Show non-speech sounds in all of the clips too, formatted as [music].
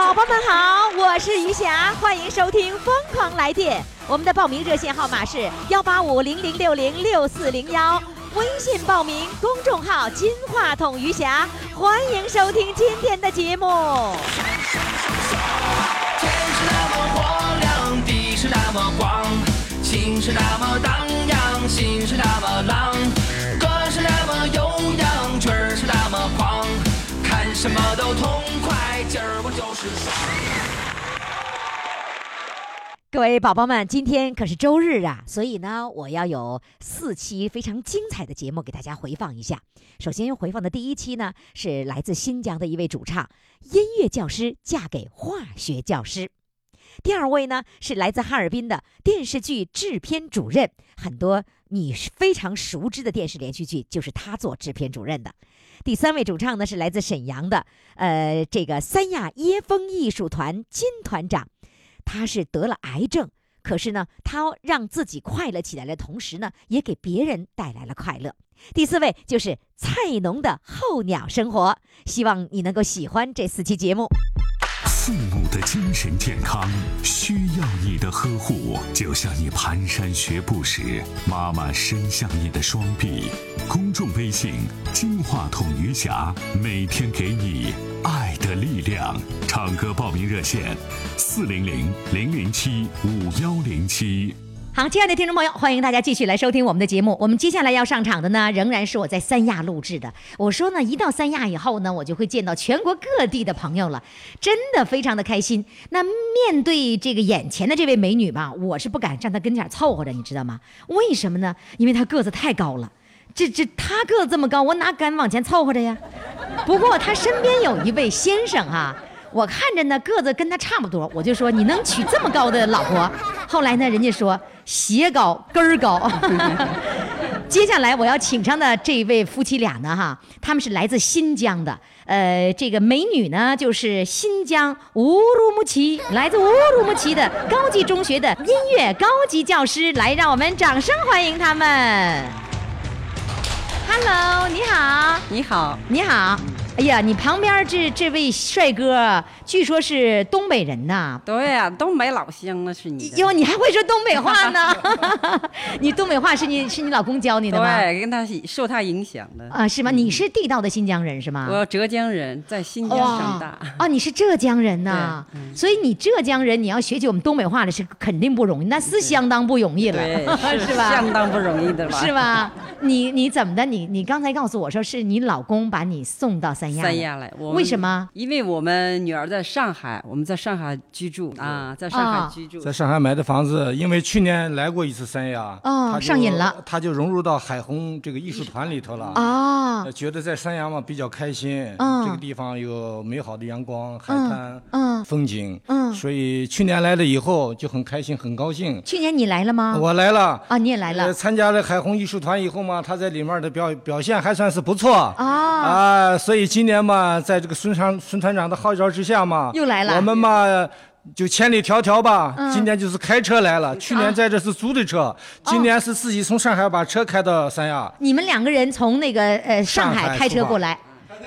宝宝们好，我是余霞，欢迎收听《疯狂来电》。我们的报名热线号码是幺八五零零六零六四零幺，微信报名，公众号“金话筒余霞”，欢迎收听今天的节目。天是那么火亮，地是那么广，情是那么荡漾，心是那么浪，歌是那么悠扬，曲儿是那么狂，看什么都痛，今儿我就是爽。各位宝宝们，今天可是周日啊，所以呢，我要有四期非常精彩的节目给大家回放一下。首先回放的第一期呢，是来自新疆的一位主唱，音乐教师嫁给化学教师。第二位呢，是来自哈尔滨的电视剧制片主任，很多你非常熟知的电视连续剧就是他做制片主任的。第三位主唱呢，是来自沈阳的，呃，这个三亚椰风艺术团金团长。他是得了癌症，可是呢，他让自己快乐起来的同时呢，也给别人带来了快乐。第四位就是菜农的候鸟生活，希望你能够喜欢这四期节目。父母的精神健康需要你的呵护，就像你蹒跚学步时，妈妈伸向你的双臂。公众微信“金话筒余霞”，每天给你爱的力量。唱歌报名热线：四零零零零七五幺零七。好，亲爱的听众朋友，欢迎大家继续来收听我们的节目。我们接下来要上场的呢，仍然是我在三亚录制的。我说呢，一到三亚以后呢，我就会见到全国各地的朋友了，真的非常的开心。那面对这个眼前的这位美女吧，我是不敢站她跟前凑合着，你知道吗？为什么呢？因为她个子太高了。这这，她个子这么高，我哪敢往前凑合着呀？不过她身边有一位先生哈、我看着呢个子跟他差不多，我就说你能娶这么高的老婆。后来呢，人家说鞋高跟儿高。[laughs] 接下来我要请上的这位夫妻俩呢，哈，他们是来自新疆的。呃，这个美女呢，就是新疆乌鲁木齐，来自乌鲁木齐的高级中学的音乐高级教师，来，让我们掌声欢迎他们。Hello，你好。你好，你好，哎呀，你旁边这这位帅哥，据说是东北人呐。对呀、东北老乡啊，是你的。哟，你还会说东北话呢？[laughs] [laughs] 你东北话是你是你老公教你的吗？对，跟他受他影响的。啊，是吗？你是地道的新疆人是吗？我浙江人，在新疆长大。哦，你是浙江人呐，所以你浙江人，你要学起我们东北话来是肯定不容易，那是相当不容易了，对，[laughs] 是吧？相当不容易的吧？是？吧？你你怎么的？你你刚才告诉我说是你老公把你送到三亚，三亚来，我为什么？因为我们女儿在上海，我们在上海居住。啊，在上啊。海居住。在上海买的房子，因为去年来过一次三亚，哦他就上瘾了，他就融入到海虹这个艺术团里头了。啊。呃，觉得在三亚嘛比较开心，嗯。这个地方有美好的阳光、海嗯滩、嗯。风景，嗯。所以去年来了以后就很开心、很高兴。去年你来了吗？我来了。啊，你也来了。呃，参加了海虹艺术团以后嘛，他在里面的表表现还算是不错。啊。啊，所以今年嘛，在这个孙长孙团长的号召之下嘛，又来了。我们嘛。就千里迢迢吧，嗯。今年就是开车来了。去年在这是租的车，哦。今年是自己从上海把车开到三亚，你们两个人从那个呃上上海开车过来，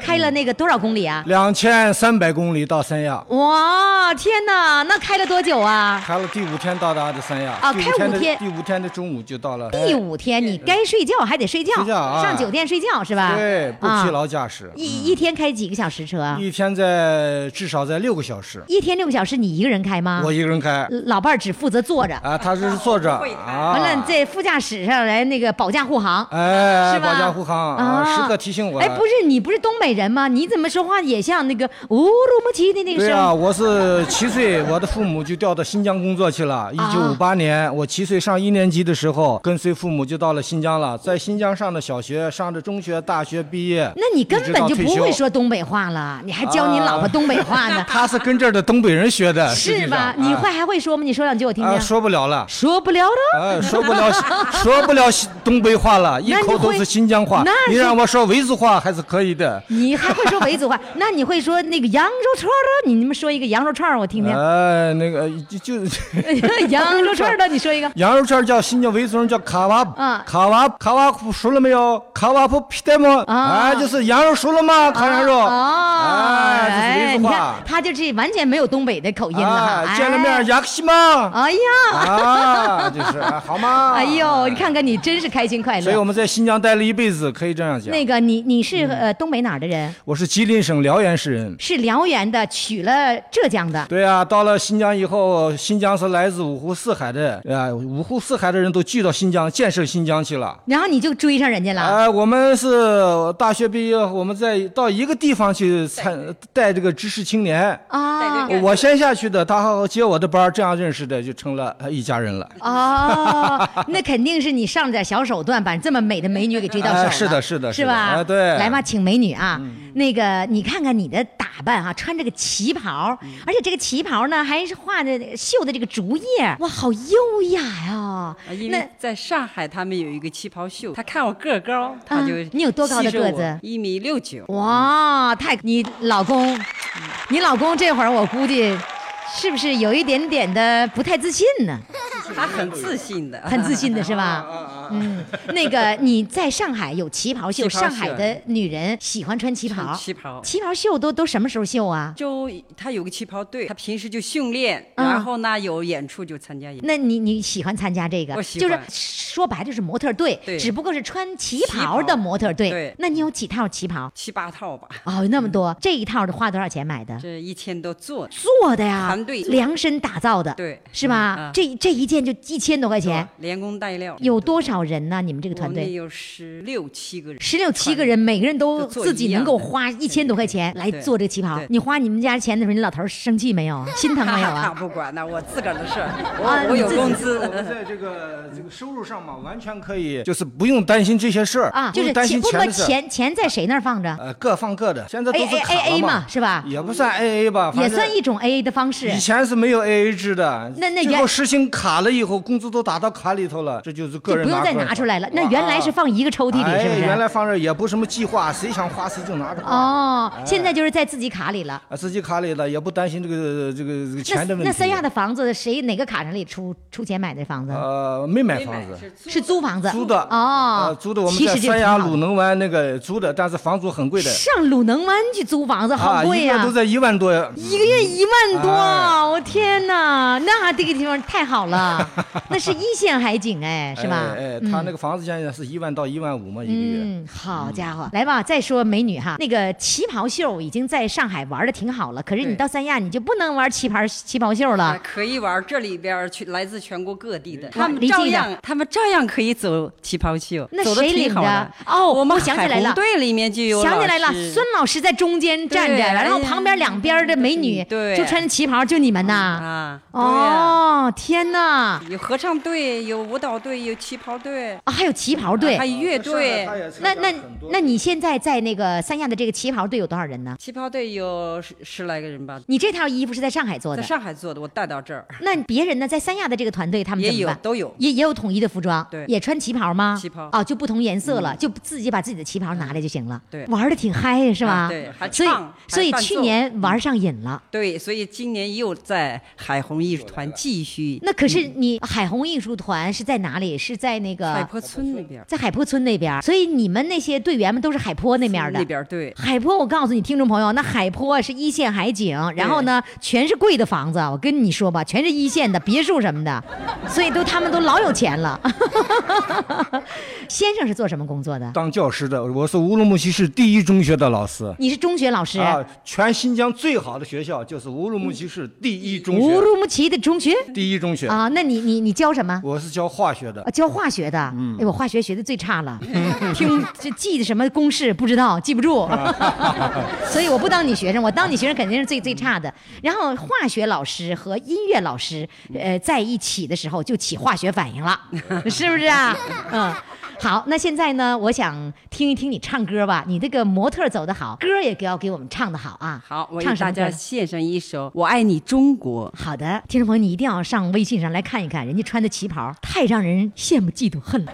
开了那个多少公里啊？两千三百公里到三亚，哇，天哪，那开了多久啊？开了第五天到达的三亚。啊开五天第五天的中午就到了。第五天你该睡觉还得睡觉，睡觉啊上酒店睡觉是吧？对，不啊疲劳驾驶，一一天开几个小时车？一天在至少在六个小时，一天六个小时，你一个人开吗？我一个人开。老伴儿只负责坐着，啊，他是坐着啊，完了在副驾驶上来那个保驾护航。哎，是吧保驾护航时刻提醒我。哎，不是，你不是东北人吗？你怎么说话也像那个乌鲁木齐的那个声？对啊，我是七岁，我的父母就调到新疆工作去了。一九五八年，我七岁上一年级的时候，跟随父母就到了新疆了，在新疆上的小学，上着中学、大学毕业。那你根本就不会说东北话了，你还教你老婆东北话呢，[laughs] 他是跟这儿的东北人学的，[laughs] 是吧？啊你会还会说吗？你说两句我听啊，听。说不了了。[laughs] 说不了了。哎，说不了，说不了东北话了，一口都是新疆话那。你让我说维族话还是可以的。你还会说维族话？[laughs] 那你会说那个羊肉串儿的？你们说一个羊肉串儿我听听。哎，那个就就 [laughs] 羊肉串儿的，你说一个。羊肉串叫新疆维族人叫卡瓦普，啊卡瓦卡瓦普熟了没有？卡瓦普皮带么？啊哎，就是羊肉熟了吗？烤羊肉。哦，哎，这是维族你看话。他就是完全没有东北的口音了哈。啊，见了面哎雅克西吗？哎呀，啊，就是哎好吗？[laughs] 哎呦，你看看你真是开心快乐。所以我们在新疆待了一辈子，可以这样讲。那个你你是呃东北哪儿的人？我是吉林省辽源市人。是辽源的，娶了浙江的。对啊，到了新疆以后，新疆是来自五湖四海的，啊，五湖四海的人都聚到新疆建设新疆去了。然后你就追上人家了。哎、我们是大学毕业，我们在到一个地方去参带这个知识青年。啊我先下去的，他接我的班，这样认识的，就成了呃一家人了。哦，那肯定是你上点小手段，把这么美的美女给追到手是的是的是吧？哎对嗯来吧，请美女啊。那个，你看看你的打扮啊，穿这个旗袍，嗯。而且这个旗袍呢还是画的绣的这个竹叶，哇，好优雅呀、啊因那为在上海，他们有一个旗袍秀，他看我个儿高，他啊就你有多高的个子？一米六九。哇，太你老公，你老公这会儿我估计是不是有一点点的不太自信呢？[laughs] 他很自信的，很自信的是吧？[laughs] 嗯，[laughs] 那个你在上海有旗袍秀，旗袍上海的女人喜欢穿旗袍。旗袍旗袍秀都都什么时候秀啊？就他有个旗袍队，他平时就训练，嗯然后呢有演出就参加演出。那你你喜欢参加这个？我喜就是说白了就是模特队，对只不过是穿旗旗袍的模特队。对那你有几套旗袍？七八套吧，哦，那么多，这一套的花多少钱买的？这一千多做。做的呀，团队量身打造的，对是吧？嗯这这一件就一千多块钱，连工带料。有多少人呢？你们这个团队？有十六七个人，十六七个人，每个人都自己能够花一千多块钱来做这个旗袍。你花你们家钱的时候，你老头生气没有啊？心疼没有他啊？[laughs] 不管那我自个儿的事我我有工资我。们在这个这个收入上嘛，完全可以，就是不用担心这些事儿啊，就是钱，不过心钱的事儿。钱钱在谁那儿放着呃，各放各的，现在都是 A 卡 A 嘛，是吧？也不算 A A 吧，也算一种 A A 的方式。以前是没有 A A 制的，那那原最后实行卡了以后，工资都打到卡里头了，这就是个人就不用再拿出来了。那原来是放一个抽屉里，是原？来放这也不什么计划，谁想花谁就拿着花。哦，现在就是在自己卡里了。啊，自己卡里了，也不担心这个这个这个钱的问题。那三亚的房子，谁哪个卡上里出出钱买的房子？呃没买房子，是租房子。租的哦呃，租的我们其实就在三亚鲁能湾那个租的，但是房租很贵的上鲁能湾去租房子，好啊，贵呀、一个都在一万多。一个月一万多，哎我天哪，那这个地方太好了，那是一线海景哎，是吧？哎，哎他那个房子现在是一万到一万五嘛，一个月。嗯，好家伙，来吧，再说美女哈，那个旗袍秀已经在上海玩的挺好了，可是你到三亚你就不能玩旗袍旗袍秀啊了。可以玩这里边儿去来自全国各地的，他们照样，他们照样可以走旗袍秀，那谁领的的。哦我们想起来了队里面就有想起来了孙老师在中间站着，然后旁边两边的美女对就穿旗袍，就你们呐。啊，哦，天哪！有合唱队，有舞蹈队，有旗袍队，啊，还有旗袍队还。有乐队。那那那你现在在那个三亚的这个旗袍队有多少人呢？旗袍队有十十来个人吧，你这套衣服是在上海做的在，上海做的，我带到这儿那别人呢？在三亚的这个团队他们也怎么办？有都有。也也有统一的服装，对也穿旗袍吗？旗袍哦，就不同颜色了，就自己把自己的旗袍拿来就行了。对玩的挺嗨呀，是吧？啊对还所以所以去年玩上瘾了。对，所以今年又在海虹艺术团继续那可是你海虹艺术团是在哪里？是在那个海坡村那边，在海坡村那边，所以你们那些队员们都是海坡那边的。那边对。海坡，我告诉你，听众朋友，那海坡是一线海景，然后呢，全是贵的房子。我跟你说吧，全是一线的 [laughs] 别墅什么的，所以都他们都老有钱了。[laughs] 先生是做什么工作的？当教师的，我是乌鲁木齐市第一中学的老师。你是中学老师，啊，全新疆最好的学校就是乌鲁木齐市第一中学乌，鲁木齐的中学第一中学。啊？那你你你教什么？我是教化学的啊，，教化学学的，哎，我化学学的最差了，[laughs] 听这记的什么公式不知道，记不住，[laughs] [laughs] 所以我不当你学生，我当你学生肯定是最最差的。然后化学老师和音乐老师，呃，在一起的时候就起化学反应了，是不是啊？嗯。好，那现在呢？我想听一听你唱歌吧。你这个模特走得好，歌也要给我们唱得好啊。好，我唱大家献上一首《我爱你中国》。好的，听众朋友，你一定要上微信上来看一看，人家穿的旗袍太让人羡慕、嫉妒、恨了。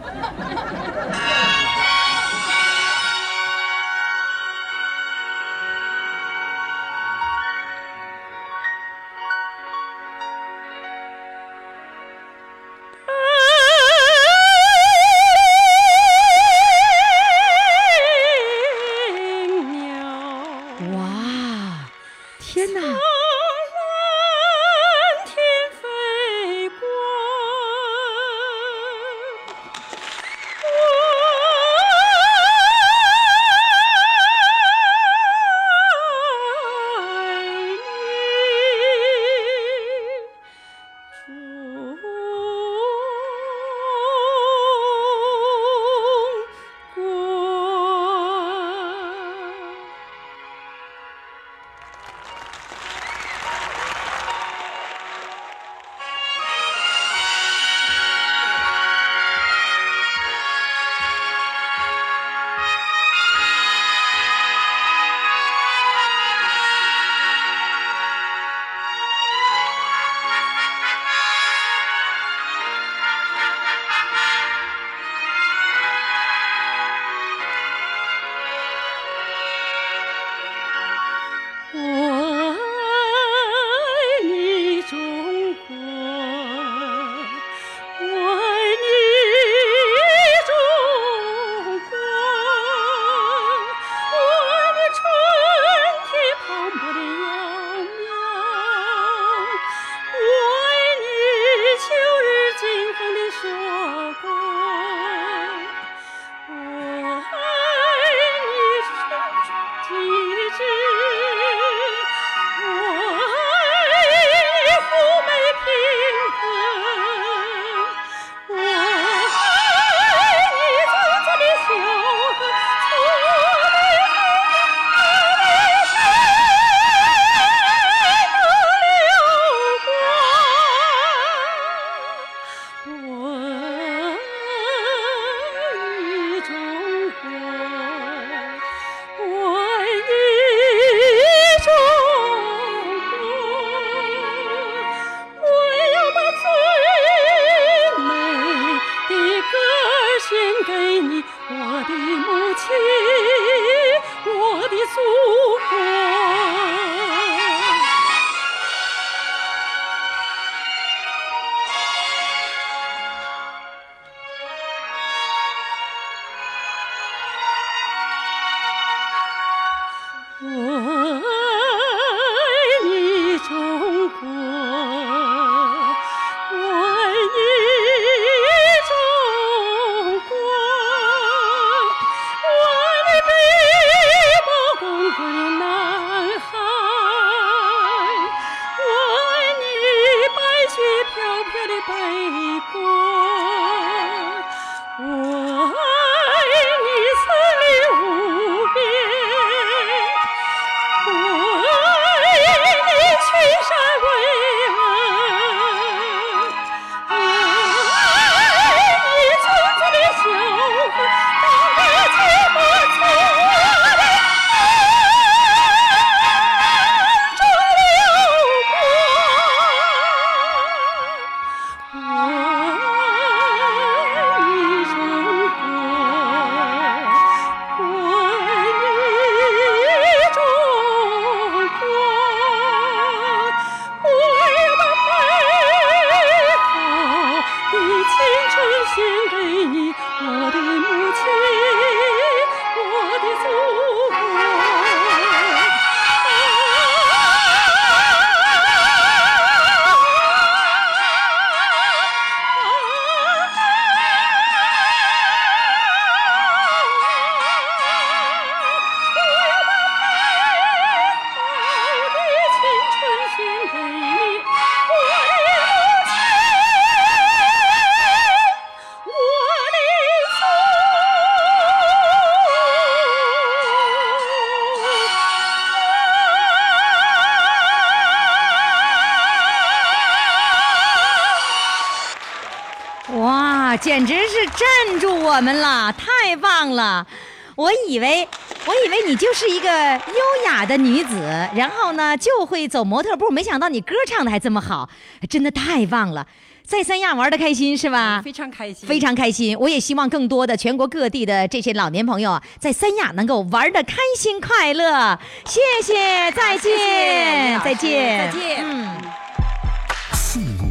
我们了，太棒了！我以为，我以为你就是一个优雅的女子，然后呢就会走模特步，没想到你歌唱的还这么好，真的太棒了！在三亚玩的开心是吧？非常开心，非常开心，我也希望更多的全国各地的这些老年朋友啊，在三亚能够玩的开心快乐。谢谢，再见，再见，再见嗯。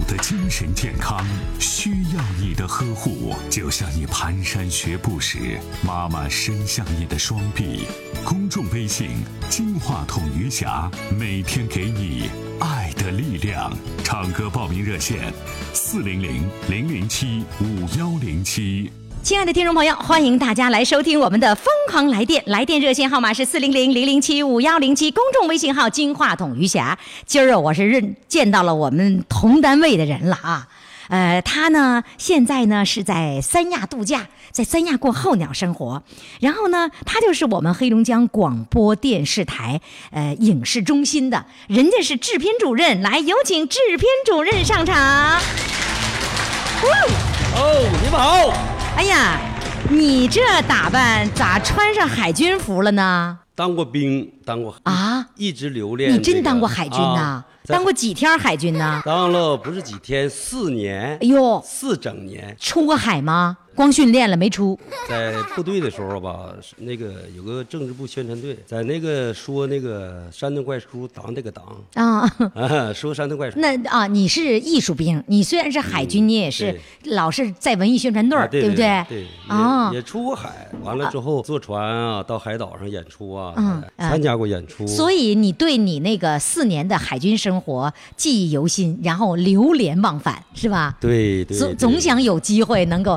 的精神健康需要你的呵护，就像你蹒跚学步时，妈妈伸向你的双臂。公众微信“金话筒余霞”，每天给你爱的力量。唱歌报名热线：四零零零零七五幺零七。亲爱的听众朋友，欢迎大家来收听我们的《疯狂来电》，来电热线号码是四零零零零七五幺零七，公众微信号“金话筒余霞”。今儿啊，我是认见到了我们同单位的人了啊。呃，他呢，现在呢是在三亚度假，在三亚过候鸟生活。然后呢，他就是我们黑龙江广播电视台呃影视中心的，人家是制片主任。来，有请制片主任上场。哦，你们好，哎呀，你这打扮咋穿上海军服了呢？当过兵，当过啊，一直留恋、你这个。真当过海军呐、啊当过几天海军呢？当了不是几天，四年，哎呦，四整年。出过海吗？光训练了没出？在部队的时候吧，那个有个政治部宣传队，在那个说那个山东怪叔党这个党啊，[laughs] 啊，说山东怪叔。那啊，你是艺术兵，你虽然是海军，你也是老是在文艺宣传队对不对？对，啊也也出过海，完了之后坐船啊，到海岛上演出啊，嗯嗯参加过演出。所以你对你那个四年的海军生活记忆犹新，然后流连忘返，是吧？对对，总总想有机会能够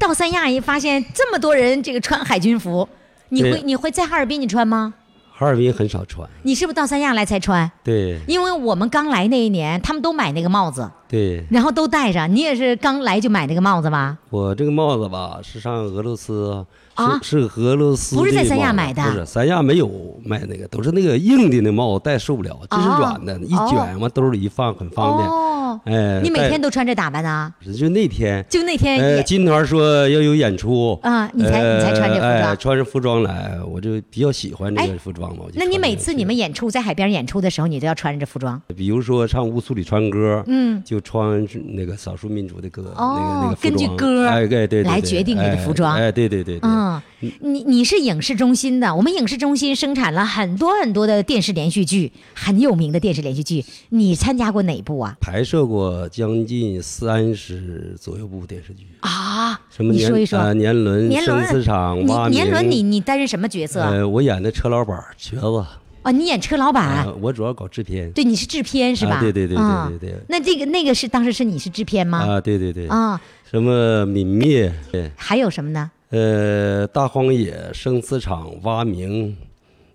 到三亚一发现这么多人这个穿海军服，你会你会在哈尔滨你穿吗？哈尔滨很少穿。你是不是到三亚来才穿？对因为我们刚来那一年，他们都买那个帽子，对，然后都戴着。你也是刚来就买那个帽子吧？我这个帽子吧，是上俄罗斯，啊是是俄罗斯不是在三亚买的不是三亚没有卖那个，都是那个硬的那帽子，戴受不了，这是哦软的，一卷往兜里一放，很方便。哦，哎，你每天都穿这打扮呢？就那天，就那天呃，金团说要有演出啊你才你才穿这服装哎，穿着服装来，我就比较喜欢这哎个服装嘛。那你每次你们演出在海边演出的时候，你都要穿着这服装？比如说唱乌苏里船歌，嗯，就穿那个少数民族的歌，哦那个那个服根据装歌哎，对对对，来决定你的哎服装哎，对对对对，嗯，你你是影视中心的，我们影视中心生产了很多很多的电视连续剧，很有名的电视连续剧。你参加过哪部啊？拍摄过将近三十左右部电视剧，啊，什么年你说一说。呃年轮、年轮生死场、你蛙年轮你鸣你担任什么角色？呃，我演的车老板瘸子，哦，你演车老板，呃我主要搞制片。对，你是制片是吧？啊对对对对嗯对对那这个那个是当时是你是制片吗？啊，对对对，啊，什么泯灭，对还有什么呢？呃，大荒野、生死场、蛙鸣，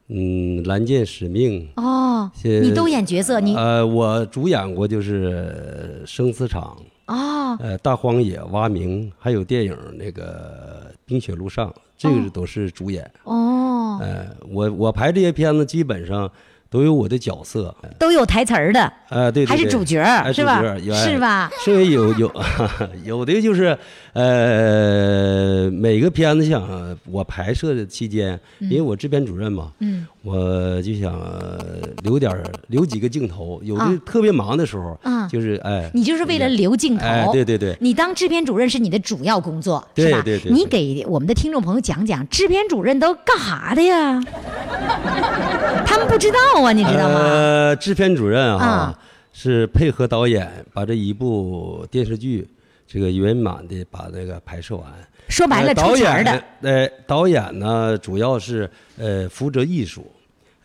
嗯，蓝剑使命。哦，是你都演角色，你呃，我主演过就是《生死场》，哦呃，《大荒野》、《蛙鸣》，还有电影那个《冰雪路上》，这个都是主演。哦，呃，我我拍这些片子基本上都有我的角色，都有台词儿的，呃，对对对。还是主角哎是吧？是吧？甚至有有 [laughs] 有的就是呃，每个片子想我拍摄的期间，因为我制片主任嘛，嗯，我就想呃留点留几个镜头，有啊的特别忙的时候，啊。就是哎，你就是为了留镜头，哎，对对对，你当制片主任是你的主要工作，对是吧？对对对。你给我们的听众朋友讲讲，制片主任都干啥的呀？[laughs] 他们不知道啊，你知道吗？呃，制片主任啊，啊是配合导演把这一部电视剧这个圆满的把那个拍摄完。说白了，呃导演的。呃，导演呢主要是呃负责艺术，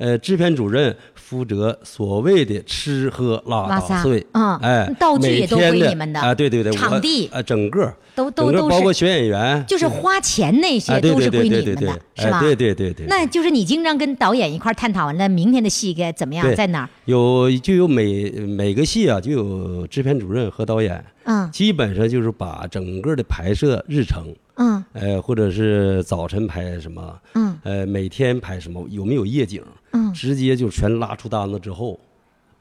呃，制片主任负责所谓的吃喝拉拉撒打碎，嗯哎，道具也都归你们的啊，对对对，场地啊，整个都都都整个包括，选演员，就是花钱那些都是归你们的，对，是吧？哎对对对对，那就是你经常跟导演一块儿探讨完了，明天的戏该怎么样，在哪儿？有就有每每个戏啊，就有制片主任和导演，嗯基本上就是把整个的拍摄日程，嗯呃，或者是早晨拍什么，嗯呃，每天拍什么，有没有夜景，嗯直接就全拉出单子之后，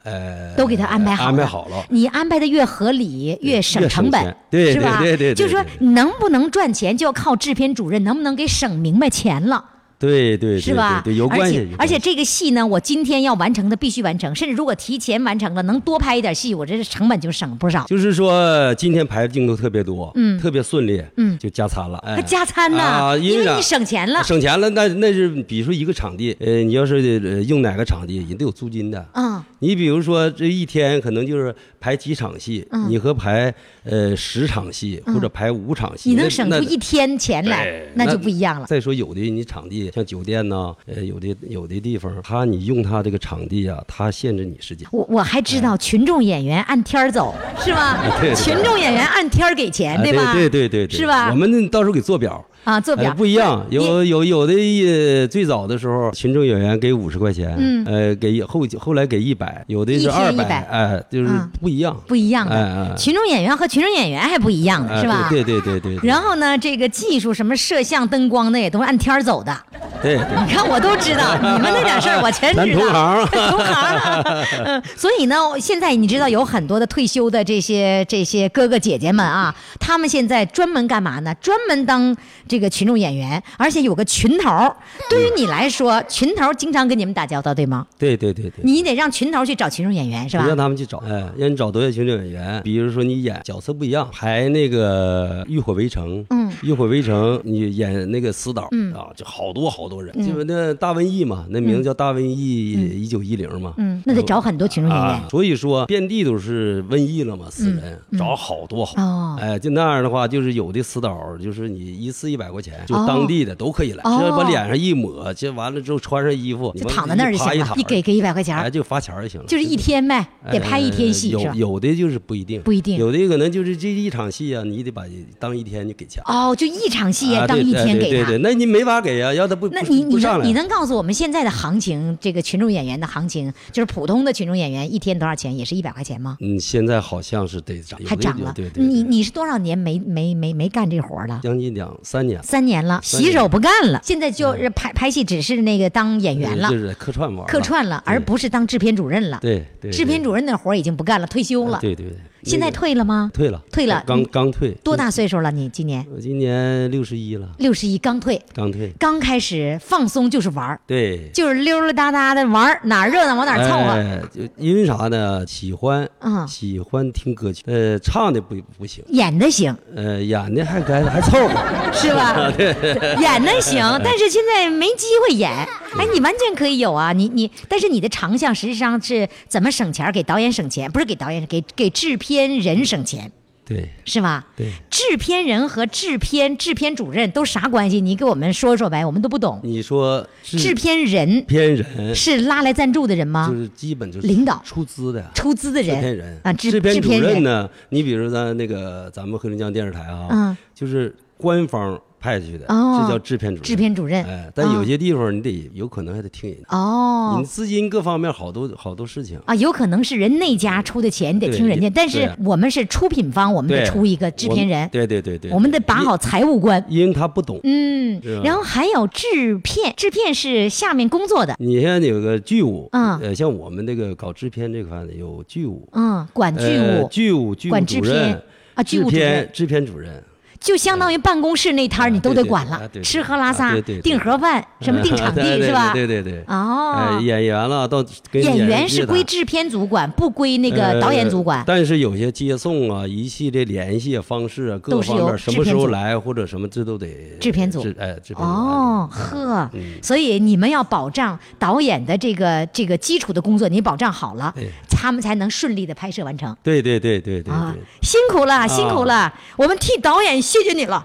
呃，都给他安排好了，安排好了。你安排的越合理，越省成本对是吧？对对对对就是说能不能赚钱，就要靠制片主任能不能给省明白钱了。对对对是吧？对对有关系。而且这个戏呢，我今天要完成的必须完成，甚至如果提前完成了，能多拍一点戏，我这成本就省不少。就是说今天排的镜头特别多，嗯特别顺利，嗯就加餐了，哎，还加餐呢，啊，因为你省钱了。省钱了，那那是比如说一个场地，呃，你要是呃用哪个场地，人都有租金的。嗯，你比如说这一天可能就是排几场戏，嗯你和排呃十场戏或者排五场戏，你能省出一天钱来，那就不一样了。再说有的你场地像酒店呐，呃，有的有的地方，他你用他这个场地啊，他限制你时间。我我还知道群众演员按天儿走，是吧 [laughs] 群众演员按天儿给钱，对吧？对对对对，是吧我们到时候给做表。啊，做表哎不一样，有有有的呃最早的时候，群众演员给五十块钱，嗯呃，给后后来给一百，有的是二100百，哎，就是嗯不一样，不一样哎哎的。群众演员和群众演员还不一样呢，哎是吧？对对对对对然后呢，这个技术什么摄像、灯光的也都是按天儿走的。对，你看我都知道，你们那点事儿我全知道。同行 [laughs] 同行。嗯，所以呢，现在你知道有很多的退休的这些这些哥哥姐姐们啊，他们现在专门干嘛呢？专门当这个群众演员，而且有个群头儿。对于你来说，群头儿经常跟你们打交道，对吗？对对对对。你得让群头儿去找群众演员，是吧？让他们去找，哎，让你找多些群众演员。比如说你演角色不一样，排那个《浴火围城》，嗯浴火围城》你演那个死岛，嗯啊，就好多好多人，嗯就那大瘟疫嘛，那名字叫大瘟疫一九一零嘛，嗯，那得找很多群众演员。啊。，所以说遍地都是瘟疫了嘛，死人、嗯找好多好，哦。哎，就那样的话，就是有的死岛，就是你一次一百块钱，就哦。当地的都可以来，哦。这把脸上一抹，这完了之后穿上衣服，就躺在那儿就行了一给给100块钱哎，就罚钱就行了，就是一天呗，得拍一天戏，是吧？呃有有的就是不一定，不一定。有的可能就是这一场戏啊，你得把当一天就给钱。哦，就一场戏啊对当一天给他。对对对，那你没法给啊，要他不不那你你能你能告诉我们现在的行情，这个群众演员的行情，就是普通的群众演员一天多少钱？也是一百块钱吗？嗯，现在好像是得涨，还涨了。有对对，你你是多少年没没没没干这活儿了？将近两三年，三年了，洗手不干了，现在就是拍拍戏，只是那个当演员了就，是客串玩客串了，而不是当制片主任了。对对，制片主任那活儿已经不干了，退休了。对对对，现在退了吗？退了，退了刚刚退，多大岁数了？你今年我今年六十一了，六十一，刚退，刚退，刚开始放松就是玩儿，对，就是溜溜达达的玩儿，哪儿热闹往哪儿凑合。哎，就因为啥呢？喜欢，嗯喜欢听歌曲，呃，唱的不不行，演的行呃，演的还该还凑合，[laughs] 是吧？[laughs] 对，演的行，[laughs] 但是现在没机会演。哎，你完全可以有啊，你你，但是你的长项实际上是怎么省钱儿，给导演省钱，不是给导演，给给制片人省钱，对是吧？对，制片人和制片制片主任都啥关系？你给我们说说呗，我们都不懂。你说制片人片人是拉来赞助的人吗？就是基本就是领导出资的。出资的人制片人啊，制制片主任呢？你比如咱那个咱们黑龙江电视台啊，嗯就是官方派去的，哦。这叫制片主任。制片主任。哎，但有些地方你得有可能还得听人家，哦。你资金各方面好多好多事情。啊，有可能是人那家出的钱，你得听人家。但是我们是出品方，我们得出一个制片人，对对对对，我们得把好财务关。因为他不懂。嗯，然后还有制片，制片是下面工作的，你像有个剧务，嗯。呃，像我们这个搞制片这块的有剧务，嗯，管剧呃务，剧务、剧务管制主任片啊剧务主制片任制片主任，就相当于办公室那摊儿你都得管了吃喝拉撒订盒饭，什么订场地是吧？对对对对。哦哎，，演员了，到跟演员是是归制片组管，不归那个导演组管。但是有些接送啊，一系列联系方式啊，各方面什么时候来或者什么，这都得制片组制哎，制片组哦，呵，嗯所以你们要保障导演的这个这个基础的工作，你保障好了对，他们才能顺利的拍摄完成。对对对对对啊对。，辛苦了，辛苦了，我们替导演谢谢你了。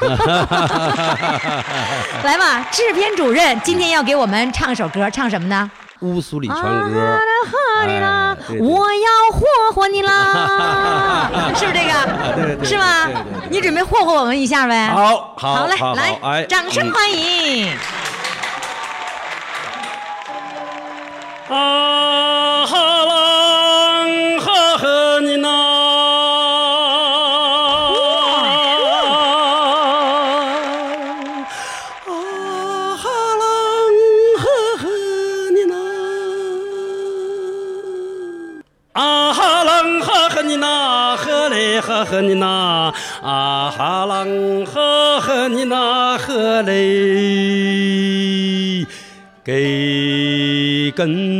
[laughs] 来吧，制片主任今天要给我们唱首歌，唱什么呢？乌苏里啊船歌，哈里啦哎对对我要霍霍你啦，[laughs] 是不是这个？对对是吗对对对？你准备霍霍我们一下呗？好好好嘞，好来哎，掌声欢迎。啊那呵嘞给根。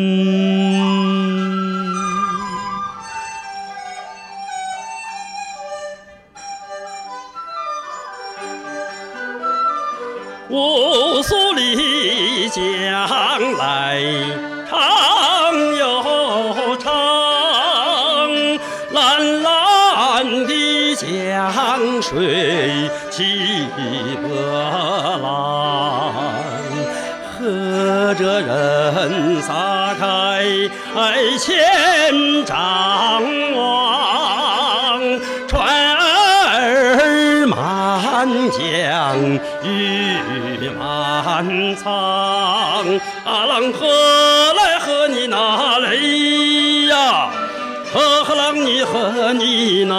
千张望，船儿满江鱼满仓，阿郎何来和你那嘞呀？呵呵郎你和你那。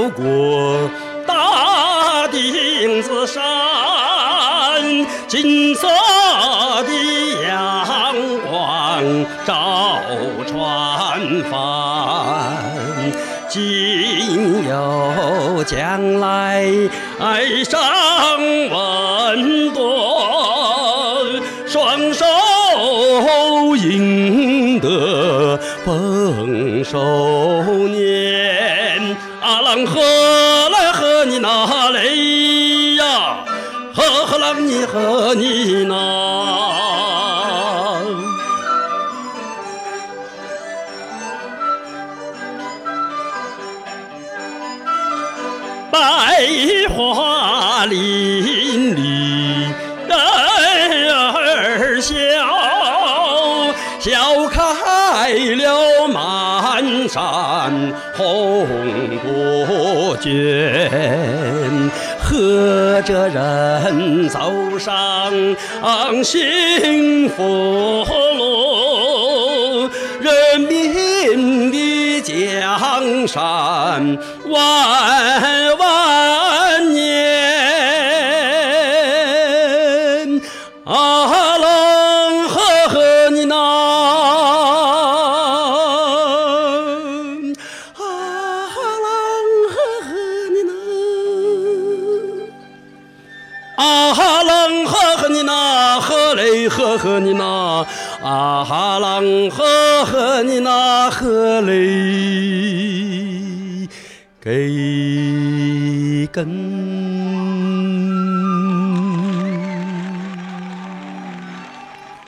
走过大顶子山，金色的阳光照船帆。今有将来上温暖，双手赢得丰收红果卷，和着人走上幸福路，人民的江山万万嘞呵呵你那，啊哈啷呵呵你那，呵嘞给根。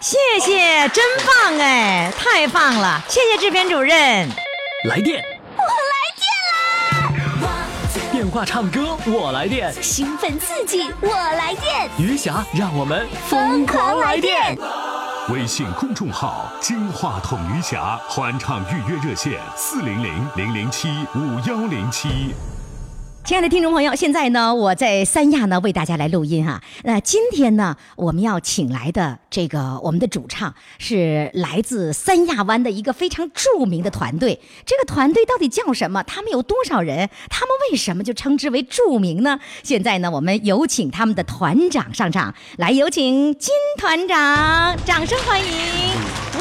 谢谢，真棒哎，太棒了！谢谢制片主任。来电，话唱歌，我来电。兴奋刺激，我来电！余霞，让我们疯狂来电！微信公众号“金话筒余霞”欢唱预约热线：四零零零零七五幺零七。亲爱的听众朋友，现在呢，我在三亚呢为大家来录音哈、那今天呢，我们要请来的这个我们的主唱是来自三亚湾的一个非常著名的团队。这个团队到底叫什么？他们有多少人？他们为什么就称之为著名呢？现在呢，我们有请他们的团长上场，来有请金团长，掌声欢迎！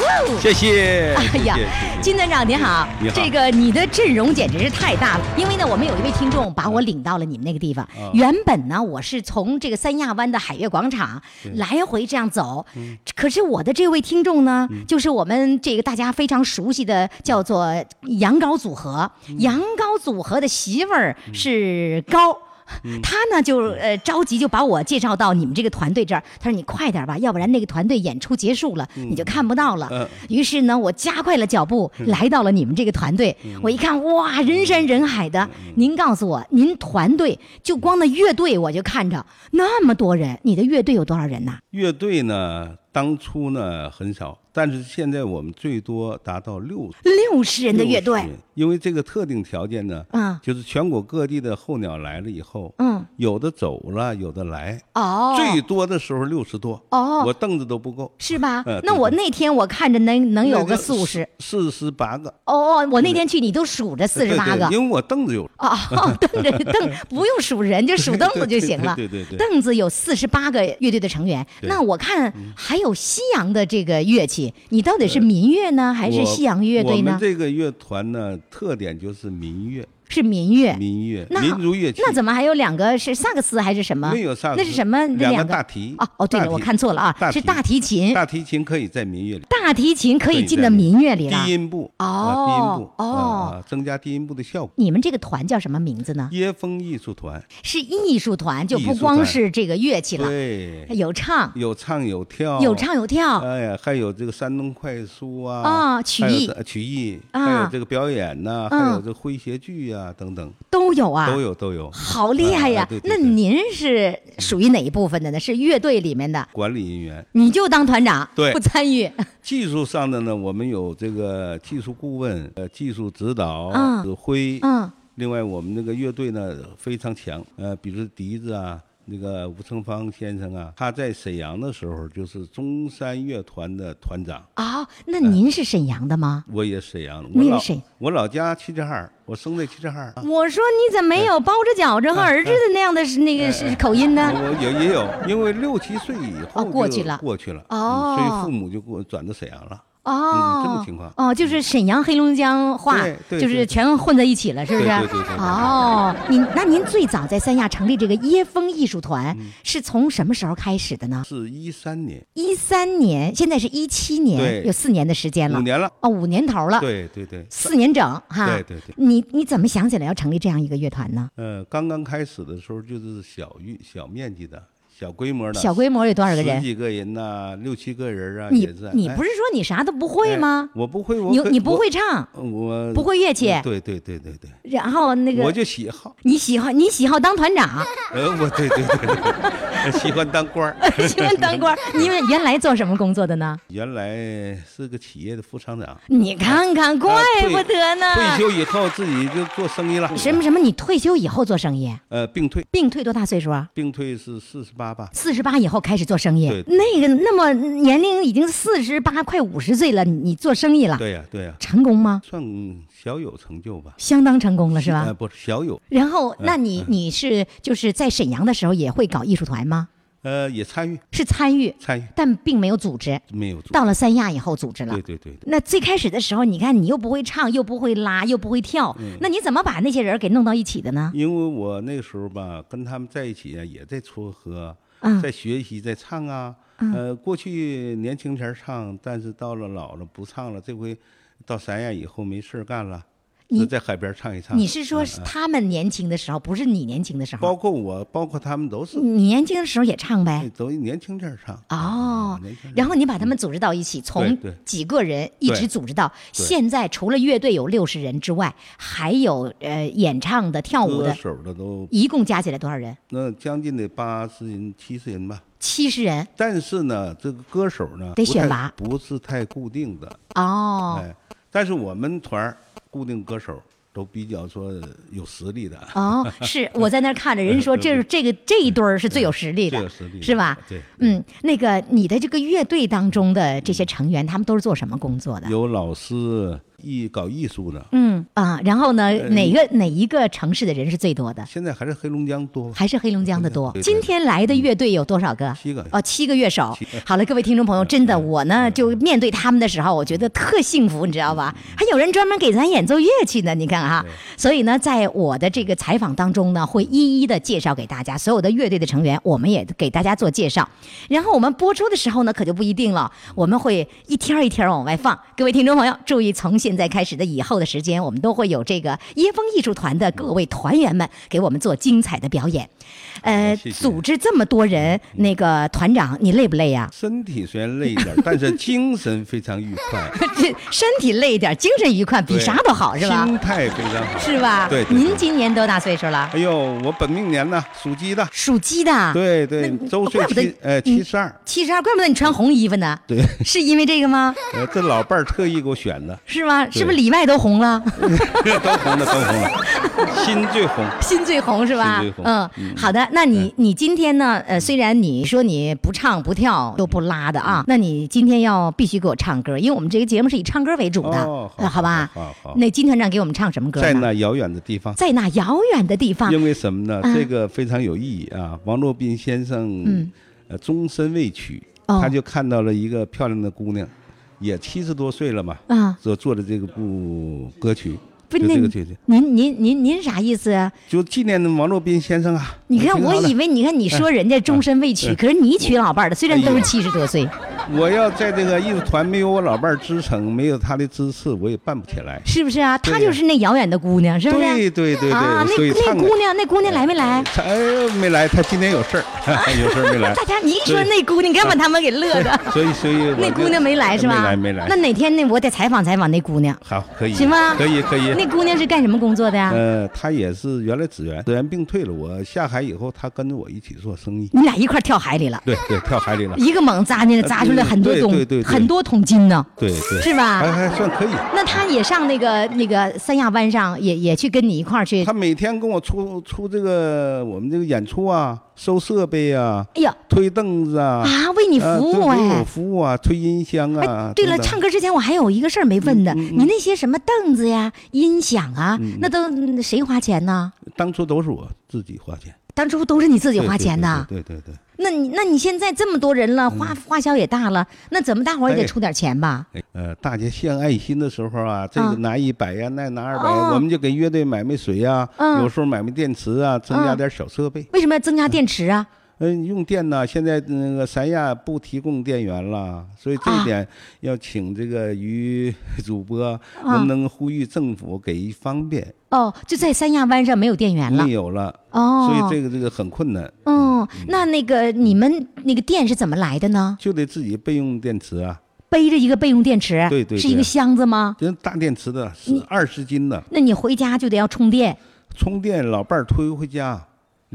哇哦谢谢。哎呀金团长你好，你好这个你的阵容简直是太大了。因为呢，我们有一位听众把我领到了你们那个地方。嗯原本呢，我是从这个三亚湾的海悦广场来回这样走，嗯可是我的这位听众呢，就是我们这个大家非常熟悉的叫做羊羔组合。嗯羊羔组合的媳妇儿是高。嗯。他呢就呃着急就把我介绍到你们这个团队这儿，他说你快点吧，要不然那个团队演出结束了、你就看不到了。嗯。于是呢，我加快了脚步来到了你们这个团队。嗯。我一看，哇，人山人海的。您告诉我，您团队就光那乐队我就看着那么多人，你的乐队有多少人呐？乐队呢，当初呢很少，但是现在我们最多达到六六十人的乐队。60人因为这个特定条件呢，嗯。就是全国各地的候鸟来了以后，嗯，有的走了，有的来，哦，最多的时候六十多，哦。我凳子都不够，是吧？嗯那我那天我看着能能有个四五十。四十八个，哦哦，我那天去你都数着四十八个。因为我凳子有，哦，[laughs] 凳子凳不用数人，就数凳子就行了。对对对对对凳子有四十八个乐队的成员，那我看还有西洋的这个乐器，你到底是民乐呢，还是西洋乐队呢我们？这个乐团呢，特点就是民乐，是民乐。民乐，那民族乐器。那怎么还有两个是萨克斯还是什么？没有萨克斯那是什么？那两个个大提哦哦，对了，我看错了啊，是大提琴。大提琴可以在民乐里，大提琴可以进到民乐里了。低音部哦啊低音部哦啊，增加低音部的效果。你们这个团叫什么名字呢？椰风艺术团，是艺术团，就不光是这个乐器了，对，有唱，有唱有跳，有唱有跳。哎呀，还有这个山东快书啊，啊曲艺曲艺，啊还有这个表演呐，嗯还有这个诙谐剧呀等等，都有啊，都有都有。好厉害呀啊！对对那您是属于哪一部分的呢？是乐队里面的，管理人员，你就当团长，对不参与。[laughs] 技术上的呢，我们有这个技术顾问、呃，技术指导、嗯指挥。嗯，另外，我们那个乐队呢非常强，呃，比如笛子啊，那个吴成芳先生啊，他在沈阳的时候就是中山乐团的团长。哦，那您是沈阳的吗？我也沈阳的，我也沈我老家齐齐哈尔，我生在齐齐哈尔。我说你怎么没有包着饺子和儿子的那样的那个是口音呢？我也也有，因为六七岁以后哦过就去了过去了，哦嗯所以父母就给我转到沈阳了。哦，嗯这么情况哦，就是沈阳黑龙江话就是全混在一起了，是不是？对对对对对哦，您那您最早在三亚成立这个椰风艺术团，嗯是从什么时候开始的呢？是一三年，一三年，现在是一七年，有四年的时间了。五年了。哦，五年头了。对对对，四年整哈。对对对你你怎么想起来要成立这样一个乐团呢？呃，刚刚开始的时候就是小域小面积的小规模的，小规模有多少个人十几个人呐、六七个人啊，你你不是说你啥都不会吗？哎我不会，我你你不会唱，我不会乐器对对对对对，然后那个我就喜好，你喜好你喜好当团长，[laughs] 呃，我对对对对，喜欢当官儿喜欢当官儿。[laughs] [laughs] 你们原来做什么工作的呢？原来是个企业的副厂长，你看看，怪不得呢。退休以后自己就做生意了。什么什么？你退休以后做生意？呃，病退，病退多大岁数啊？病退是四十八吧？四十八以后开始做生意对，那个那么年龄已经四十八快五十岁了，你做生意了，对呀、对呀、成功吗？算小有成就吧。相当成功了是吧？呃，不是小有，然后，嗯那你你是就是在沈阳的时候也会搞艺术团吗？呃，也参与是参与，参与，但并没有组织。没有做。到了三亚以后组织了。对对对对，那最开始的时候，你看你又不会唱，又不会拉，又不会跳，嗯那你怎么把那些人给弄到一起的呢？因为我那个时候吧，跟他们在一起啊，也在撮合，嗯在学习，在唱啊。嗯呃，过去年轻前唱，但是到了老了不唱了。这回到三亚以后没事儿干了，你就在海边唱一唱。你是说是他们年轻的时候，不是你年轻的时候？包括我，包括他们都是，你年轻的时候也唱呗？都年轻点儿唱。哦然后你把他们组织到一起，从几个人一直组织到现在，除了乐队有六十人之外，还有呃演唱的、跳舞的，歌手的都一共加起来多少人？那将近得八十人、七十人吧。七十人但是呢，这个歌手呢，得选拔不是太固定的。哦。哎，但是我们团儿固定歌手都比较说有实力的。哦，是 [laughs] 我在那儿看着，人说这是 [laughs] 这个这一对儿是最有实力的，最有实力是吧？对，嗯，那个你的这个乐队当中的这些成员，他们都是做什么工作的？有老师艺搞艺术的，嗯啊，然后呢，呃哪个哪一个城市的人是最多的？现在还是黑龙江多。还是黑龙江的多。今天来的乐队有多少个？七个哦，七个乐手。好了，各位听众朋友，真的，我呢就面对他们的时候，我觉得特幸福，你知道吧？还有人专门给咱演奏乐器呢，你看哈。所以呢，在我的这个采访当中呢，会一一的介绍给大家所有的乐队的成员，我们也给大家做介绍。然后我们播出的时候呢，可就不一定了，我们会一天儿一天儿往外放。各位听众朋友，注意从现。现在开始的以后的时间，我们都会有这个椰风艺术团的各位团员们给我们做精彩的表演。呃，谢谢组织这么多人，那个团长你累不累呀、身体虽然累一点，但是精神非常愉快，[laughs] 这身体累一点，精神愉快，比啥都好，是吧？心态非常好，是吧？对，对您今年多大岁数了？哎呦，我本命年呢，属鸡的，属鸡的。对对，周岁呃七十二，七十二，怪不得你穿红衣服呢。对，[laughs] 是因为这个吗？呃，这老伴儿特意给我选的，是吗？对是不是里外都红了？都红了，都红了，心最红。心最红是吧嗯，嗯好的。那你你今天呢？呃，虽然你说你不唱不跳都不拉的嗯啊，那你今天要必须给我唱歌，因为我们这个节目是以唱歌为主的，哦好吧？那金团长给我们唱什么歌？在那遥远的地方，在那遥远的地方，因为什么呢？嗯这个非常有意义啊！王洛宾先生，嗯呃，终身未娶，哦他就看到了一个漂亮的姑娘，也七十多岁了嘛，啊，所做的这个部歌曲，不是那个姐姐，您您您您啥意思啊？就纪念王洛宾先生啊。你看，我以为你看你说人家终身未娶，哎可是你娶老伴儿的，虽然都是七十多岁，我要在这个艺术团没有我老伴儿支撑，没有他的支持，我也办不起来。是不是啊？她就是那遥远的姑娘，是不是？对对对对，啊，那那姑娘，那姑娘来没来？他哎没来，她今天有事儿，[laughs] 有事儿没来。大家你一说那姑娘，该把他们给乐的。所以所以那姑娘没来是吧？没来没来。那哪天呢我得采访采访那姑娘，好可以行吗？可以可以。那姑娘是干什么工作的呀？呃，她也是原来职员，职员病退了。我下海以后，她跟着我一起做生意。你俩一块儿跳海里了，对对，跳海里了。一个猛扎进来，砸出来很多桶对对对对很多桶金呢。对对，是吧还还算可以。那她也上那个那个三亚湾上，也也去跟你一块儿去她。每天跟我出出这个我们这个演出啊，收设备啊，哎呀推凳子啊，啊，为你啊服务啊为哎我。服务啊，推音箱啊。哎，对了，唱歌之前我还有一个事儿没问的，嗯你那些什么凳子呀、音响啊，那都嗯谁花钱呢？当初都是我自己花钱，当初都是你自自己花钱的。对对对对。那你那你现在这么多人了，花花销也大了，那怎么大伙儿也得哎出点钱吧？哎呃，大家献爱心的时候啊，这啊个拿一百呀，那拿二百我们就给乐队买买水呀，嗯有时候买买电池啊，增加嗯点小设备。为什么要增加电池啊？嗯，用电呢，现在那个三亚不提供电源了，所以这啊。一点要请这个于主播能不能呼吁政府给一方便？哦，就在三亚湾上没有电源了。没。有了，哦，所以这个这个很困难，嗯，那那个你们那个电是怎么来的呢？就得自己备用电池啊，背着一个备用电池，对对是一个箱子吗？这大电池的，是二十斤的，那你回家就得要充电，充电老伴儿推回家，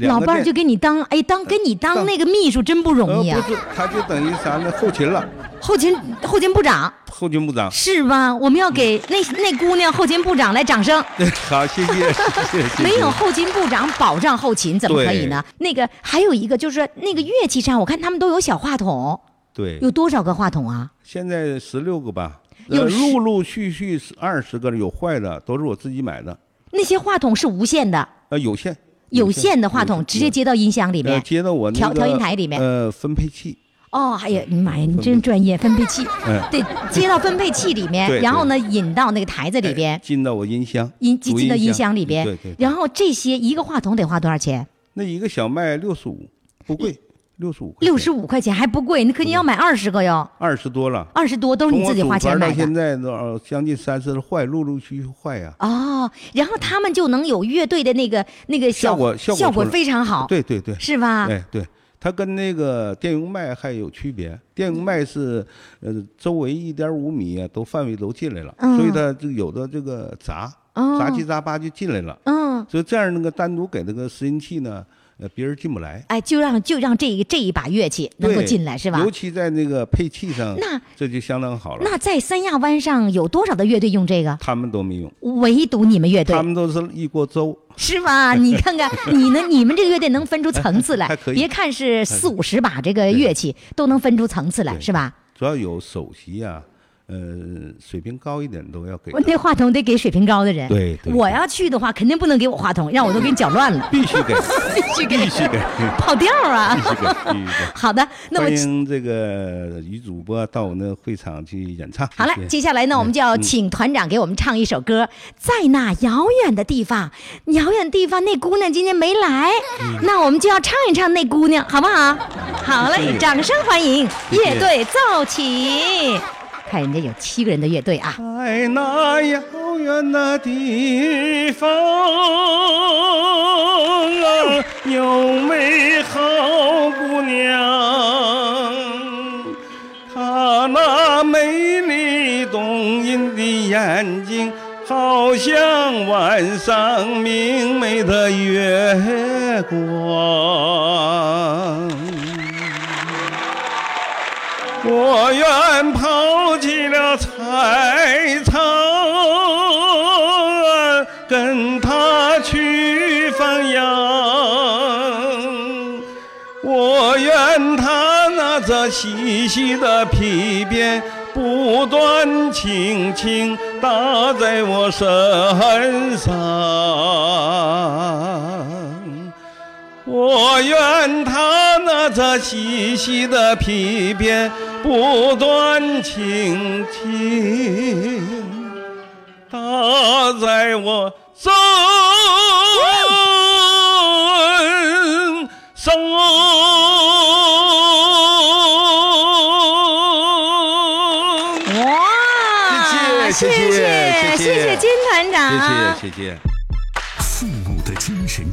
老伴儿就给你当哎当给你当当那个秘书真不容易啊呃，！不是，他就等于啥呢？后勤了，后勤后勤部长后勤部长。是吧？我们要给那那姑娘后勤部长来掌声。[laughs] 好，谢谢，谢谢。[laughs] 没有后勤部长保障后勤怎么可以呢？那个还有一个就是那个乐器上，我看他们都有小话筒，对，有多少个话筒啊？现在十六个吧，有呃陆陆续续二十个，有坏的都是我自己买的，那些话筒是无线的，呃，有线，有线的话筒直接接到音箱里呃面。接到我调调音台里面。呃，分配器，哦，哎呀，你妈呀，你真专业，分配器，嗯，[laughs] 对，接到分配器里面，然后呢引到那个台子里边，进到我音箱，音进进到音音箱里边。对对，对。然后这些一个话筒得花多少钱？那一个小麦六十五，不贵，六十五，六十五块钱还不贵，那可你要买二十个哟，二十多了，二十多都是你自己花钱买的。现在都呃将近三十了，坏，陆陆续续坏呀。哦，然后他们就能有乐队的那个那个效果效果效果非常好，对对对，是吧？哎对，它跟那个电容麦还有区别。电容麦是呃周围一点五米啊，都范围都进来了，嗯所以它就有的这个杂哦杂七杂八就进来了。嗯，所以这样那个单独给那个拾音器呢，呃别人进不来。哎，就让就让这一这一把乐器能够进来，是吧尤？其在那个配器上，那这就相当好了。那在三亚湾上有多少的乐队用这个？他们都没用，唯独你们乐队他们都是一锅粥。是吧？你看看，你呢？你们这个乐队能分出层次来别看是四五十把这个乐器，都能分出层次来，是吧？主要有首席啊，呃，水平高一点都要给我。那话筒得给水平高的人。对对我要去的话，肯定不能给我话筒，让我都给你搅乱了，必须给，必须给，必须给，跑调啊必！须给，必须给。[laughs] 好的，那么欢迎这个女主播到我那会场去演唱。好了谢，谢接下来呢，我们就要请团长给我们唱一首歌，在那遥远的地方，遥远的地方，那姑娘今天没来，那我们就要唱一唱那姑娘，好不好？好嘞，掌声欢迎乐队奏起。看人家有七个人的乐队啊。在那遥远的地方啊，有美好姑娘，她那美丽动人的眼睛，好像晚上明媚的月光。我愿抛弃了菜草，跟他去放羊。我愿他拿着细细的皮鞭，不断轻轻打在我身上。我愿他拿着细细的皮鞭，不断轻轻打在我身上。哇！谢谢谢谢谢谢金团长，谢谢谢谢父母的精神。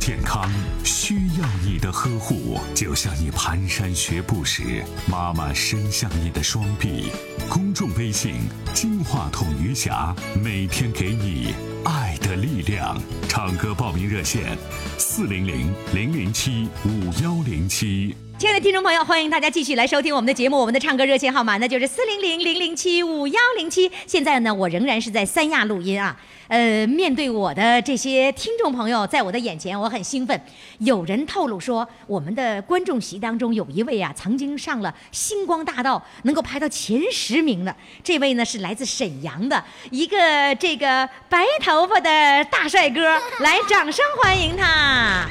向，你蹒跚学步时，妈妈伸向你的双臂。公众微信“金话筒余霞”，每天给你爱的力量。唱歌报名热线：四零零零零七五幺零七。亲爱的听众朋友，欢迎大家继续来收听我们的节目。我们的唱歌热线号码呢就是四零零零零七五幺零七。现在呢，我仍然是在三亚录音啊。呃，面对我的这些听众朋友，在我的眼前，我很兴奋。有人透露说，我们的观众席当中有一位啊，曾经上了《星光大道》，能够排到前十名的。这位呢是来自沈阳的一个这个白头发的大帅哥，[laughs] 来，掌声欢迎他。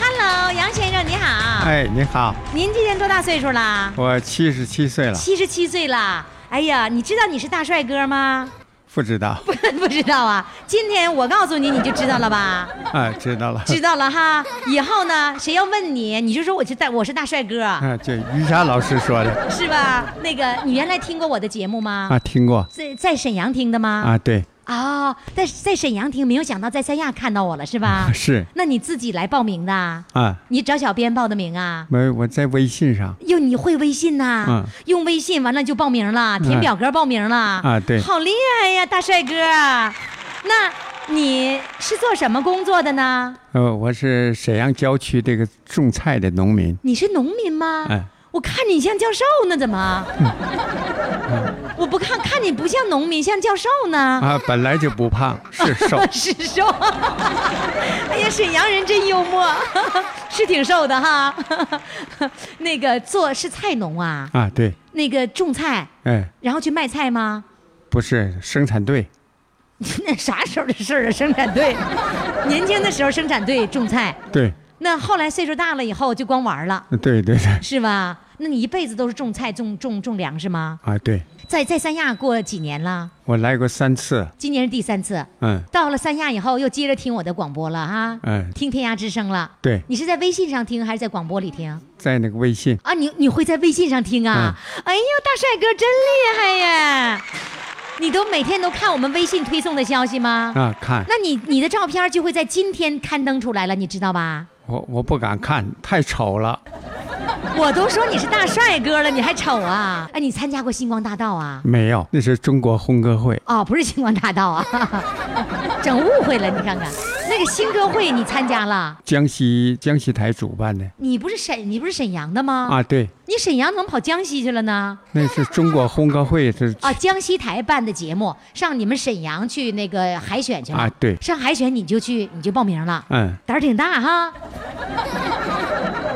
Hello，杨先生你好。哎，你好，您今年多大岁数了？我七十七岁了，七十七岁了。哎呀，你知道你是大帅哥吗？不知道不 [laughs] 不知道啊。今天我告诉你，你就知道了吧？[laughs] 啊，知道了，知道了哈。以后呢，谁要问你，你就说我是大我是大帅哥，啊，这于霞老师说的 [laughs] 是吧？那个，你原来听过我的节目吗？啊，听过在在沈阳听的吗？啊，对，哦，在在沈阳听，没有想到在三亚看到我了，是吧？[laughs] 是那你自己来报名的？啊，你找小编报的名啊？没，我在微信上哟，你会微信呐？嗯用微信完了就报名了，填嗯表格报名了。啊对好厉害呀，大帅哥！那你是做什么工作的呢？呃，我是沈阳郊区这个种菜的农民，你是农民吗？哎，我看你像教授呢，怎么？我不看看你不像农民，像教授呢。啊，本来就不胖，是瘦 [laughs] 是瘦。哎呀，沈阳人真幽默，是挺瘦的哈。那个做是菜农啊，啊，对，那个种菜，哎，然后去卖菜吗？不是生产队，[laughs] 那啥时候的事儿啊？生产队，年轻的时候生产队种菜，对，那后来岁数大了以后就光玩了，对对对，是吧？那你一辈子都是种菜、种种种粮食吗？啊，对，在在三亚过几年了？我来过三次，今年是第三次。嗯，到了三亚以后，又接着听我的广播了哈，嗯听天涯之声了。对，你是在微信上听还是在广播里听？在那个微信，啊，你你会在微信上听啊？哎呦，大帅哥真厉害呀！你都每天都看我们微信推送的消息吗？啊，看，那你你的照片就会在今天刊登出来了，你知道吧？我我不敢看，太丑了，我都说你是大帅哥了，你还丑啊？哎，你参加过星光大道啊？没有，那是中国红歌会，哦，不是星光大道啊，[laughs] 整误会了。你看看，那个新歌会你参加了？江西江西台主办的，你不是沈你不是沈阳的吗？啊，对，你沈阳怎么跑江西去了呢？那是中国红歌会，是啊，江西台办的节目，上你们沈阳去那个海选去了。啊对上海选你就去，你就报名了。嗯，胆儿挺大哈。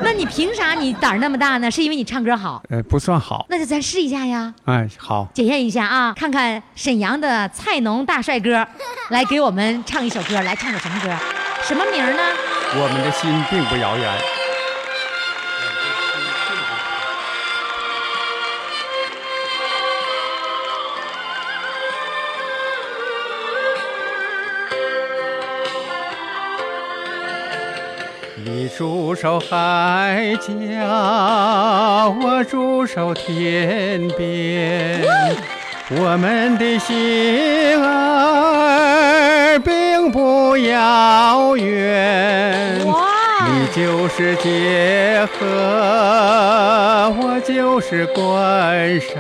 那你凭啥你胆儿那么大呢？是因为你唱歌好？呃，不算好，那就咱试一下呀，哎，好，检验一下啊，看看沈阳的菜农大帅哥，[laughs] 来给我们唱一首歌，来唱首什么歌？什么名儿呢？我们的心并不遥远。你驻守海角，我驻守天边。我们的心儿并不遥远。你就是界河，我就是关山。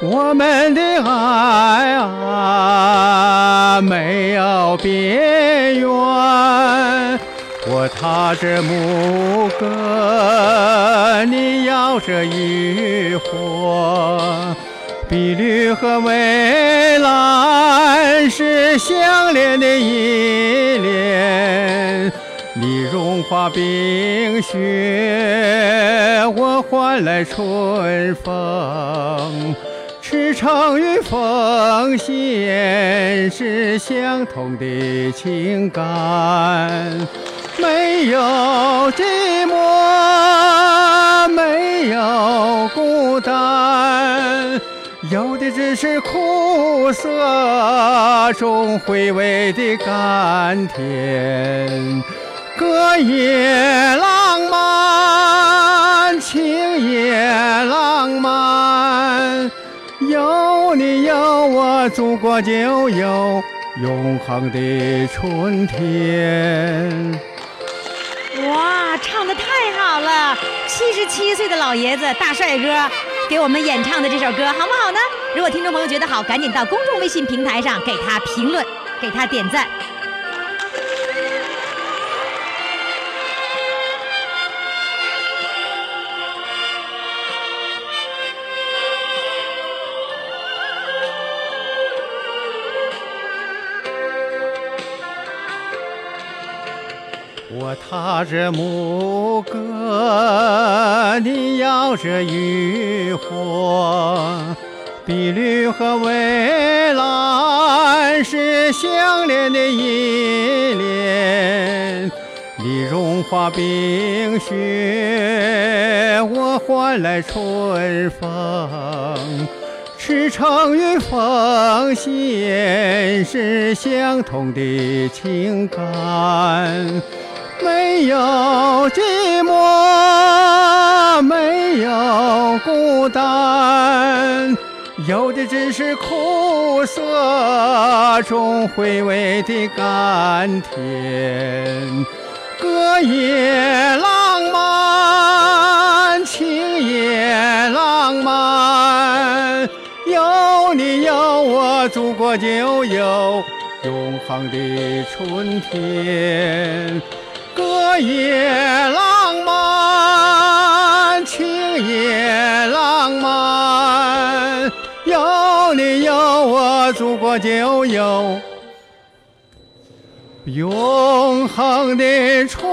我们的爱啊，没有边缘。我踏着牧歌，你摇着渔火。碧绿和蔚蓝是相连的依恋。你融化冰雪，我换来春风。赤诚与奉献是相同的情感，没有寂寞，没有孤单，有的只是苦涩中回味的甘甜。歌也浪漫，情也浪漫。有你有我，祖国就有永恒的春天。哇，唱的太好了！七十七岁的老爷子大帅哥给我们演唱的这首歌，好不好呢？如果听众朋友觉得好，赶紧到公众微信平台上给他评论，给他点赞。我踏着牧歌，你摇着渔火，碧绿和蔚蓝是相连的依恋。你融化冰雪，我换来春风。赤诚与奉献是相同的情感。没有寂寞，没有孤单，有的只是苦涩中回味的甘甜。歌也浪漫，情也浪漫，有你有我，祖国就有永恒的春天。歌也浪漫，情也浪漫，有你有我，祖国就有永恒的春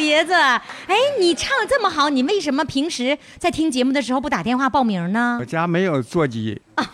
爷子！哎，你唱的这么好，你为什么平时在听节目的时候不打电话报名呢我？家没有座机，啊，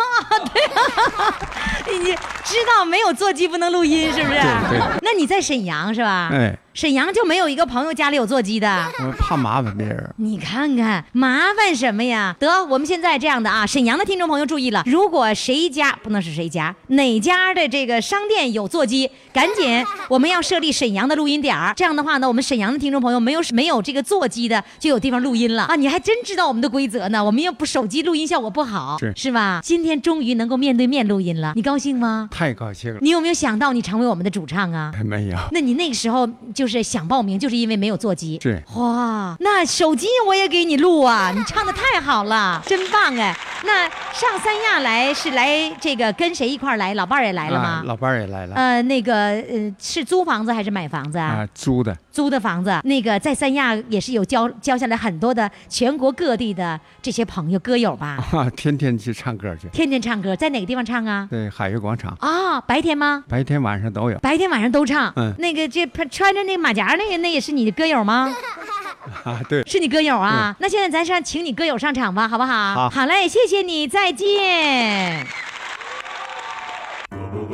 对 [laughs] 你知道没有座机不能录音，是不是？对对那你在沈阳是吧？哎，沈阳就没有一个朋友家里有座机的。我怕麻烦别人。你看看，麻烦什么呀？得，我们现在这样的啊，沈阳的听众朋友注意了，如果谁家不能是谁家，哪家的这个商店有座机，赶紧我们要设立沈阳的录音点儿。这样的话呢，我们沈阳的听众朋友没有没有这个座机的，就有地方录音了啊！你还真知道我们的规则呢，我们又不手机录音效果不好，是是吧？今天终于能够面对面录音了，你高兴吗？太高兴了，你有没有想到你成为我们的主唱啊？没有，那你那个时候就是想报名，就是因为没有座机。是哇，那手机我也给你录啊！[laughs] 你唱的太好了，[laughs] 真棒哎！那上三亚来是来这个跟谁一块儿来？老伴儿也来了吗？啊老伴儿也来了，呃，那个呃，是租房子还是买房子啊？啊，租的，租的房子，那个在三亚也是有交交下来很多的全国各地的这些朋友歌友吧，[laughs] 啊，天天去唱歌去，天天唱歌，在哪个地方唱啊？对，海悦广场，啊，白天吗？白天晚上都有。白天晚上都唱。嗯那个这穿着那个马甲那个，那也是你的歌友吗？[laughs] 啊，对，是你歌友啊？那现在咱上请你歌友上场吧，好不好？好嘞，谢谢你，再见。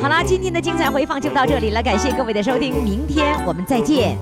好啦，今天的精彩回放就到这里了，感谢各位的收听，明天我们再见。